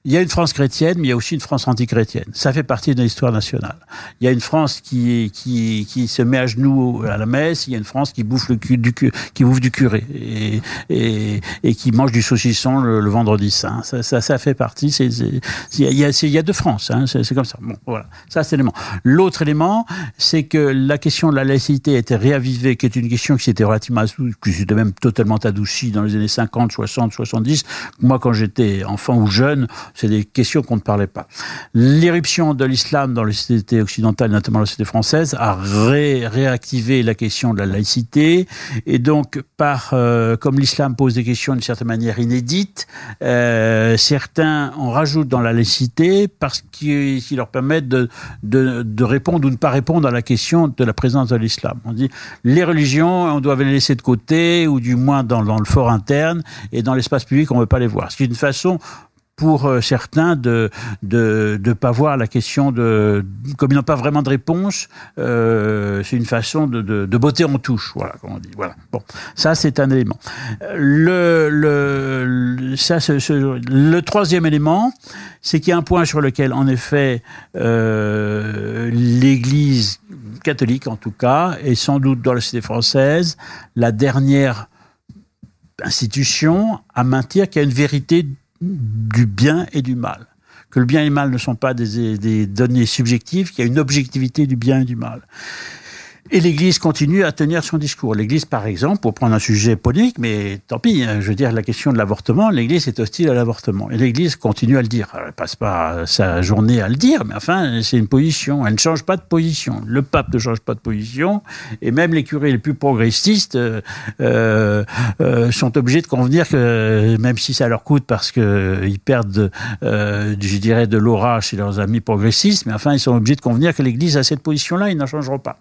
Il y a une France chrétienne, mais il y a aussi une France antichrétienne. Ça fait partie de l'histoire nationale. Il y a une France qui, qui, qui se met à genoux à la messe. Il y a une France qui bouffe le cul, du, qui bouffe du curé et, et, et qui mange du saucisson le, le vendredi saint. Ça, ça, ça, fait partie. C'est, il, y a, il y a deux France. Hein, c'est, comme ça. Bon, voilà. Ça, c'est l'élément. L'autre élément, c'est que la question de la laïcité a été réavivée, qui est une question qui s'était relativement, qui s'était même totalement adoucie dans les années 50, 60, 70. Moi, quand j'étais enfant ou jeune, c'est des questions qu'on ne parlait pas. L'éruption de l'islam dans les sociétés occidentales, notamment la société française, a ré réactivé la question de la laïcité. Et donc, par euh, comme l'islam pose des questions d'une certaine manière inédites, euh, certains en rajoutent dans la laïcité parce qu'ils leur permettent de, de, de, répondre ou ne pas répondre à la question de la présence de l'islam. On dit les religions, on doit les laisser de côté, ou du moins dans, dans le fort interne, et dans l'espace public, on ne veut pas les voir. Ce qui est une façon pour euh, certains de de de pas voir la question de comme ils n'ont pas vraiment de réponse euh, c'est une façon de, de de botter en touche voilà comme on dit voilà. Bon ça c'est un élément. Le le ça ce, ce, le troisième élément c'est qu'il y a un point sur lequel en effet euh, l'Église catholique en tout cas et sans doute dans la société française la dernière institution à maintenir qu'il y a une vérité du bien et du mal. Que le bien et le mal ne sont pas des, données subjectives, qu'il y a une objectivité du bien et du mal. Et l'Église continue à tenir son discours. L'Église, par exemple, pour prendre un sujet polémique, mais tant pis, hein, je veux dire la question de l'avortement, l'Église est hostile à l'avortement. Et l'Église continue à le dire. Elle passe pas sa journée à le dire, mais enfin, c'est une position. Elle ne change pas de position. Le pape ne change pas de position, et même les curés les plus progressistes euh, euh, euh sont obligés de convenir que, même si ça leur coûte parce que ils perdent, euh, je dirais, de l'aura chez leurs amis progressistes, mais enfin, ils sont obligés de convenir que l'Église a cette position-là, ils n'en changeront pas.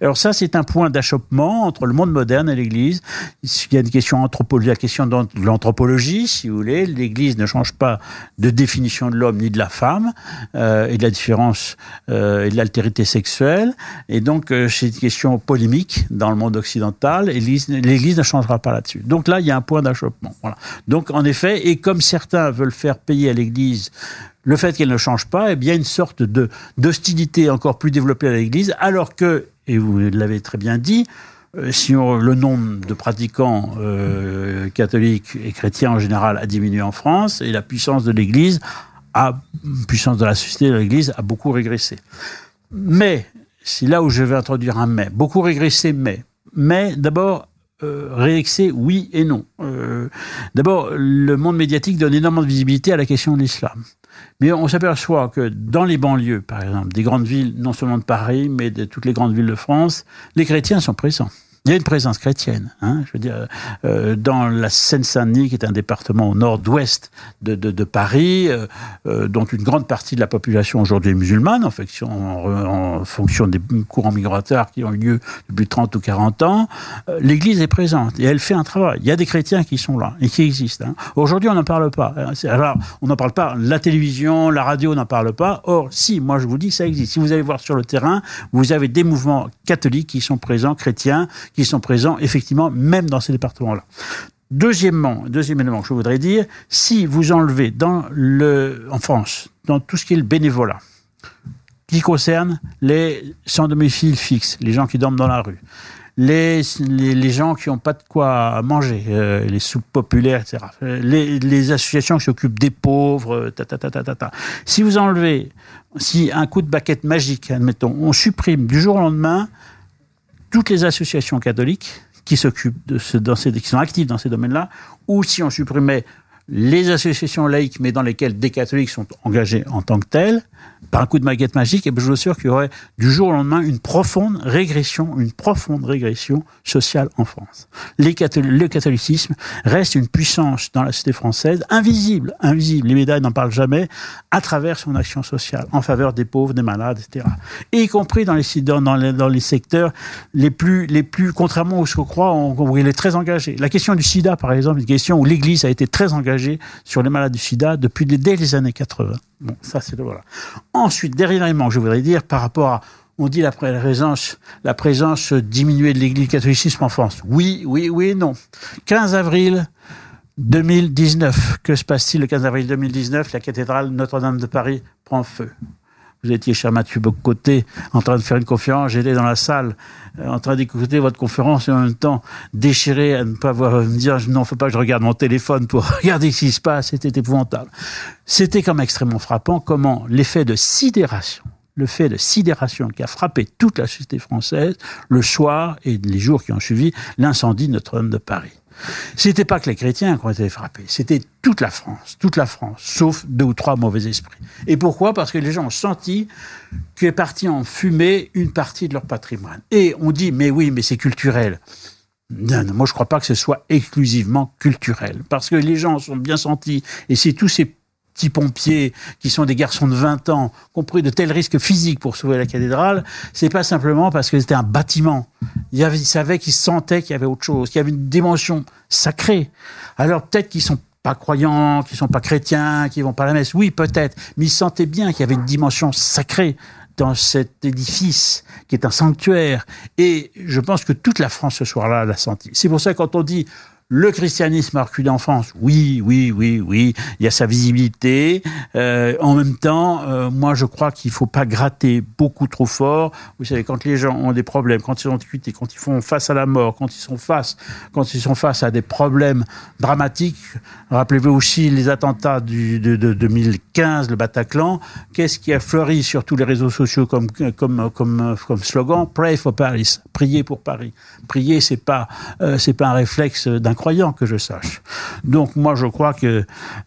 Alors ça, c'est un point d'achoppement entre le monde moderne et l'Église. Il y a une question la question de l'anthropologie, si vous voulez. L'Église ne change pas de définition de l'homme ni de la femme euh, et de la différence euh, et de l'altérité sexuelle. Et donc, euh, c'est une question polémique dans le monde occidental. L'Église ne changera pas là-dessus. Donc là, il y a un point d'achoppement. Voilà. Donc, en effet, et comme certains veulent faire payer à l'Église le fait qu'elle ne change pas, eh bien une sorte de d'hostilité encore plus développée à l'Église, alors que et vous l'avez très bien dit, euh, le nombre de pratiquants euh, catholiques et chrétiens en général a diminué en France et la puissance de l'Église a puissance de la société de l'Église a beaucoup régressé. Mais c'est là où je vais introduire un mais. Beaucoup régressé, mais. Mais d'abord, euh, régressé, oui et non. D'abord, le monde médiatique donne énormément de visibilité à la question de l'islam. Mais on s'aperçoit que dans les banlieues, par exemple, des grandes villes, non seulement de Paris, mais de toutes les grandes villes de France, les chrétiens sont présents. Il y a une présence chrétienne. Hein, je veux dire, euh, dans la Seine-Saint-Denis, qui est un département au nord-ouest de, de, de Paris, euh, euh, dont une grande partie de la population aujourd'hui est musulmane, en fonction, des courants migratoires qui ont eu lieu depuis 30 ou 40 ans, euh, l'Église est présente et elle fait un travail. Il y a des chrétiens qui sont là et qui existent. Hein. Aujourd'hui, on n'en parle pas. hein. Alors, on n'en parle pas. La télévision, la radio n'en parle pas. Or, si, moi je vous dis, ça existe. Si vous allez voir sur le terrain, vous avez des mouvements catholiques qui sont présents, chrétiens, sont présents, effectivement, même dans ces départements-là. Deuxièmement, deuxième élément que je voudrais dire, si vous enlevez dans le, en France, dans tout ce qui est le bénévolat, qui concerne les sans domicile fixe, les gens qui dorment dans la rue, les, les, gens qui n'ont pas de quoi manger, euh, les soupes populaires, etc. Euh, Les, les associations qui s'occupent des pauvres, euh, ta, ta, ta, ta, ta, ta. Si vous enlevez, si un coup de baquette magique, admettons, on supprime du jour au lendemain toutes les associations catholiques qui s'occupent de ce, dans ces, qui sont actives dans ces domaines-là, ou si on supprimait les associations laïques, mais dans lesquelles des catholiques sont engagés en tant que tels, par un coup de baguette magique, et ben je vous assure qu'il y aurait du jour au lendemain une profonde régression, une profonde régression sociale en France. Le catholicisme reste une puissance dans la société française, invisible, invisible, les médailles n'en parlent jamais, à travers son action sociale, en faveur des pauvres, des malades, etc. Et y compris dans les, secteurs les plus, les plus, contrairement à ce qu'on croit, on, il est très engagé. La question du sida, par exemple, une question où l'Église a été très engagée sur les malades du sida depuis dès les années 80. Bon, ça c'est voilà. Ensuite, dernièrement, je voudrais dire par rapport à on dit la présence, la présence diminuée de l'Église catholicisme en France. Oui, oui, oui, non. 15 avril 2019. Que se passe-t-il le 15 avril 2019 La cathédrale Notre-Dame de Paris prend feu. Vous étiez, cher Mathieu Bocoté, en train de faire une conférence. J'étais dans la salle, euh, en train d'écouter votre conférence et en même temps déchiré à ne pas voir, me dire non, faut pas que je regarde mon téléphone pour [laughs] regarder ce qui se passe. C'était épouvantable. C'était comme extrêmement frappant comment l'effet de sidération le fait de sidération qui a frappé toute la société française le soir et les jours qui ont suivi l'incendie de Notre-Dame de Paris. C'était pas que les chrétiens qui ont été frappés, c'était toute la France, toute la France, sauf deux ou trois mauvais esprits. Et pourquoi? Parce que les gens ont senti qu'est parti en fumée une partie de leur patrimoine. Et on dit, mais oui, mais c'est culturel. Non, non, moi je crois pas que ce soit exclusivement culturel, parce que les gens sont bien sentis, et c'est tous ces petits pompiers qui sont des garçons de 20 ans, qui ont pris de tels risques physiques pour sauver la cathédrale, c'est pas simplement parce que c'était un bâtiment. Ils savaient qu'ils sentaient qu'il y avait autre chose, qu'il y avait une dimension sacrée. Alors peut-être qu'ils sont pas croyants, qu'ils sont pas chrétiens, qu'ils vont pas à la messe. Oui, peut-être. Mais ils sentaient bien qu'il y avait une dimension sacrée dans cet édifice qui est un sanctuaire. Et je pense que toute la France ce soir-là l'a senti. C'est pour ça que quand on dit le christianisme a reculé en France. Oui, oui, oui, oui. Il y a sa visibilité. Euh, en même temps, euh, moi, je crois qu'il faut pas gratter beaucoup trop fort. Vous savez, quand les gens ont des problèmes, quand ils ont discuté, quand ils font face à la mort, quand ils sont face, quand ils sont face à des problèmes dramatiques. Rappelez-vous aussi les attentats du, de, de 2015, le Bataclan. Qu'est-ce qui a fleuri sur tous les réseaux sociaux comme comme comme comme slogan? Pray for Paris. Priez pour Paris. Prier, c'est pas euh, c'est pas un réflexe d'un croyant que je sache. Donc moi je crois que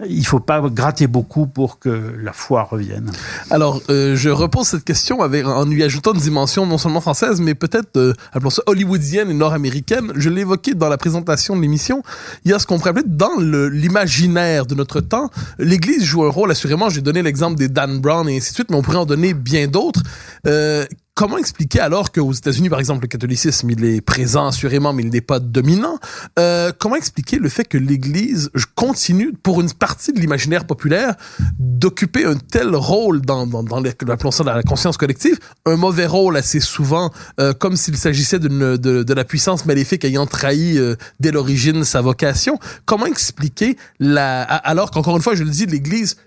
il faut pas gratter beaucoup pour que la foi revienne. Alors, euh, je repose cette question avec, en lui ajoutant une dimension non seulement française, mais peut-être, euh, appelons ça hollywoodienne et nord-américaine. Je l'ai évoqué dans la présentation de l'émission. Il y a ce qu'on pourrait appeler dans l'imaginaire de notre temps. L'Église joue un rôle, assurément. J'ai donné l'exemple des Dan Brown et ainsi de suite, mais on pourrait en donner bien d'autres. Euh, Comment expliquer alors qu'aux États-Unis, par exemple, le catholicisme, il est présent assurément, mais il n'est pas dominant? Euh, comment expliquer le fait que l'Église continue, pour une partie de l'imaginaire populaire, d'occuper un tel rôle dans, dans, dans la conscience collective, un mauvais rôle assez souvent, euh, comme s'il s'agissait de, de la puissance maléfique ayant trahi euh, dès l'origine sa vocation. Comment expliquer la, alors qu'encore une fois, je le dis, l'Église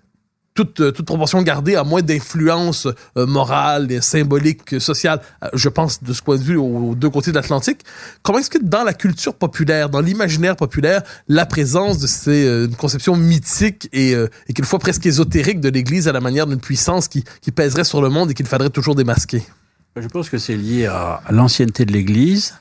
toute, euh, toute proportion gardée, à moins d'influence euh, morale, et symbolique, sociale, euh, je pense de ce point de vue aux, deux côtés de l'Atlantique. Comment est-ce que dans la culture populaire, dans l'imaginaire populaire, la présence de ces euh, une conception mythique et, euh, et quelquefois presque ésotérique de l'Église à la manière d'une puissance qui, qui pèserait sur le monde et qu'il faudrait toujours démasquer? Je pense que c'est lié à l'ancienneté de l'Église,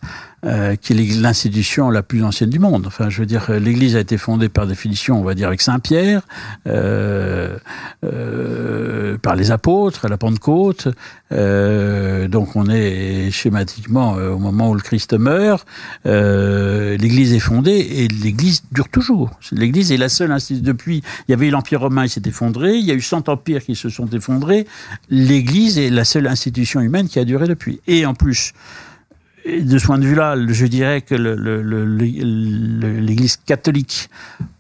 euh, qui est l'institution la plus ancienne du monde. Enfin, je veux dire, l'Église a été fondée par définition, on va dire, avec Saint Pierre, euh, euh, par les apôtres à la Pentecôte. Euh, donc, on est schématiquement euh, au moment où le Christ meurt. Euh, L'Église est fondée et l'Église dure toujours. L'Église est la seule institution. Depuis, il y avait l'Empire romain, il s'est effondré. Il y a eu 100 empires qui se sont effondrés. L'Église est la seule institution humaine qui a duré depuis. Et en plus, de ce point de vue-là, je dirais que l'Église catholique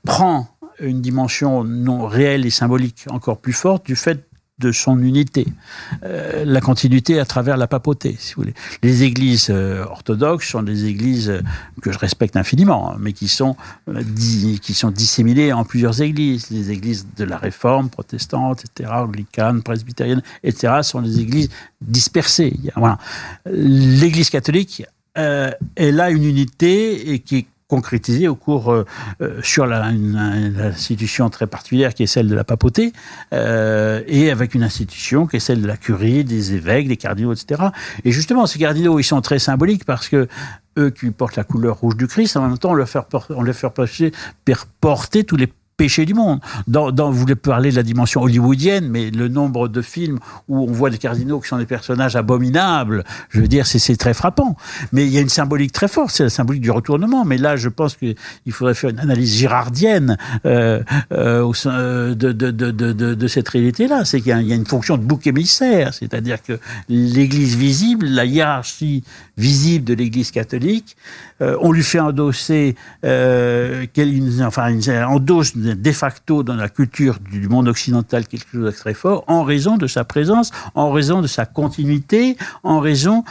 prend une dimension non réelle et symbolique encore plus forte du fait de son unité, Euh, la continuité à travers la papauté, si vous voulez. Les églises euh, orthodoxes sont des églises euh, que je respecte infiniment, hein, mais qui sont euh, qui sont disséminées en plusieurs églises. Les églises de la Réforme, protestantes, etc., anglicanes, presbytériennes, etc., sont des églises dispersées. Voilà. L'Église catholique, euh, elle a une unité et qui est concrétisée au cours euh, euh, sur une, institution très particulière qui est celle de la papauté euh, et avec une institution qui est celle de la curie, des évêques, des cardinaux, etc. Et justement, ces cardinaux, ils sont très symboliques parce que eux qui portent la couleur rouge du Christ, en même temps, on leur fait, on leur fait porter tous les péchés du monde. Dans, dans, vous voulez parler de la dimension hollywoodienne, mais le nombre de films où on voit des cardinaux qui sont des personnages abominables, je veux dire, c'est très frappant. Mais il y a une symbolique très forte, c'est la symbolique du retournement. Mais là, je pense qu'il faudrait faire une analyse girardienne euh, euh, euh, de, de, de, de, cette réalité-là. C'est qu'il y, a- une fonction de bouc émissaire, c'est-à-dire que l'Église visible, la hiérarchie visible de l'Église catholique, euh, on lui fait endosser, euh, une- enfin, une, endosse de facto dans la culture du monde occidental quelque chose de très fort, en raison de sa présence, en raison de sa continuité, en raison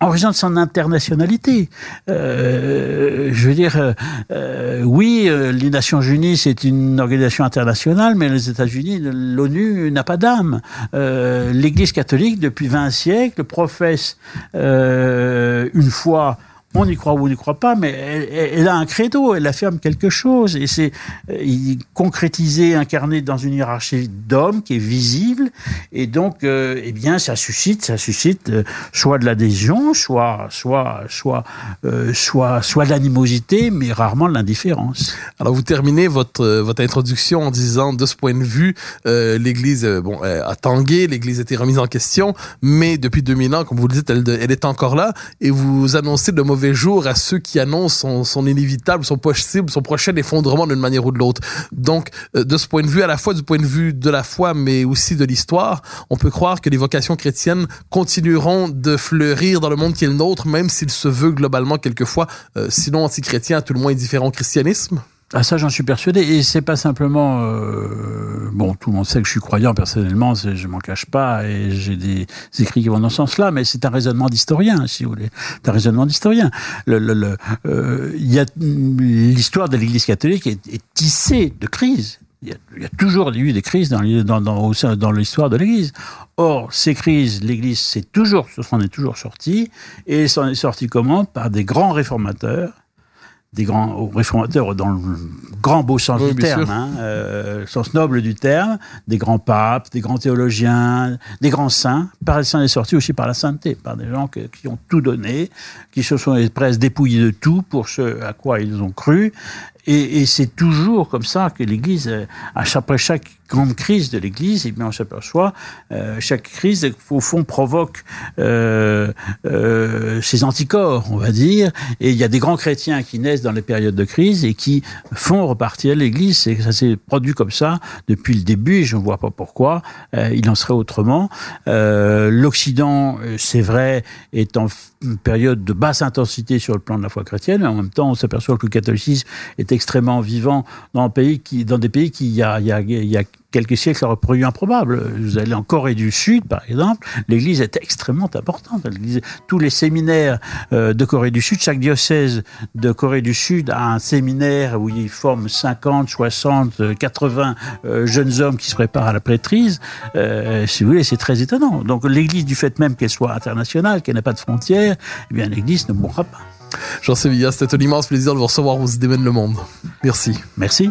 en raison de son internationalité. Euh, je veux dire, euh, euh, oui, les Nations Unies, c'est une organisation internationale, mais les États-Unis, l'ONU n'a pas d'âme. L'Église catholique, depuis 20 siècles, professe une foi on y croit ou on n'y croit pas, mais elle, a un credo, elle affirme quelque chose, et c'est euh, concrétisé, incarné dans une hiérarchie d'hommes qui est visible, et donc, euh, eh bien, ça suscite, ça suscite euh, soit de l'adhésion, soit, soit, soit, soit, soit de l'animosité, mais rarement de l'indifférence. Alors, vous terminez votre, votre introduction en disant, de ce point de vue, l'Église bon, a tangué, l'Église a été remise en question, mais depuis 2000 ans, comme vous le dites, elle, elle est encore là, et vous annoncez de mauvais jours à ceux qui annoncent son, son inévitable, son possible, son prochain effondrement d'une manière ou de l'autre. Donc, euh, de ce point de vue, à la fois du point de vue de la foi, mais aussi de l'histoire, on peut croire que les vocations chrétiennes continueront de fleurir dans le monde qui est le nôtre, même s'il se veut globalement quelquefois, euh, sinon anti-chrétien, à tout le moins indifférent au christianisme. Ah ça j'en suis persuadé. Et c'est pas simplement euh, bon tout le monde sait que je suis croyant personnellement je m'en cache pas et j'ai des écrits qui vont dans ce sens-là mais c'est un raisonnement d'historien si vous voulez. C'est un raisonnement d'historien. Le, le, le, euh, y a l'histoire de l'Église catholique est, est tissée de crises. Il y, a, toujours eu des crises dans, l'histoire de l'Église. Or, ces crises, l'Église s'est toujours, s'en est toujours sortie, et s'en est sortie comment? Par des grands réformateurs, des grands réformateurs dans le grand beau sens Oui, du terme, hein, euh, le sens noble du terme, des grands papes, des grands théologiens, des grands saints. Par s'en est sorti aussi par la sainteté, par des gens que- qui ont tout donné, qui se sont presque dépouillés de tout pour ce à quoi ils ont cru. Et, et c'est toujours comme ça que l'Église, euh, à chaque- après chaque grande crise de l'Église, eh bien on s'aperçoit, euh, chaque crise au fond provoque euh, euh, ces anticorps, on va dire, et il y a des grands chrétiens qui naissent dans les périodes de crise et qui font repartir l'Église. C'est- Ça s'est produit comme ça depuis le début, et je ne vois pas pourquoi euh, il en serait autrement. Euh, L'Occident, euh, c'est vrai, est en période de basse intensité sur le plan de la foi chrétienne, mais en même temps, on s'aperçoit que le catholicisme est extrêmement vivant dans, dans des pays qui, il y a, y a, y a quelques siècles aurait paru improbable. Vous allez en Corée du Sud, par exemple, l'Église est extrêmement importante. Tous les séminaires euh, de Corée du Sud, chaque diocèse de Corée du Sud a un séminaire où ils forment 50, 60, euh, 80 euh, jeunes hommes qui se préparent à la prêtrise. Euh, si vous voulez, c'est très étonnant. Donc l'Église, du fait même qu'elle soit internationale, qu'elle n'a pas de frontières, eh bien l'Église ne mourra pas. Jean Sévilla, c'était un immense plaisir de vous recevoir aux Idées mènent le monde. Merci. Merci.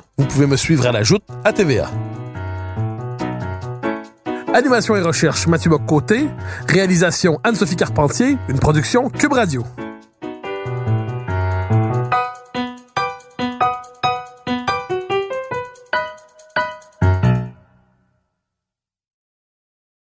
vous pouvez me suivre à la joute à TVA. Animation et recherche Mathieu Bock-Côté. Réalisation Anne-Sophie Carpentier. Une production Cube Radio.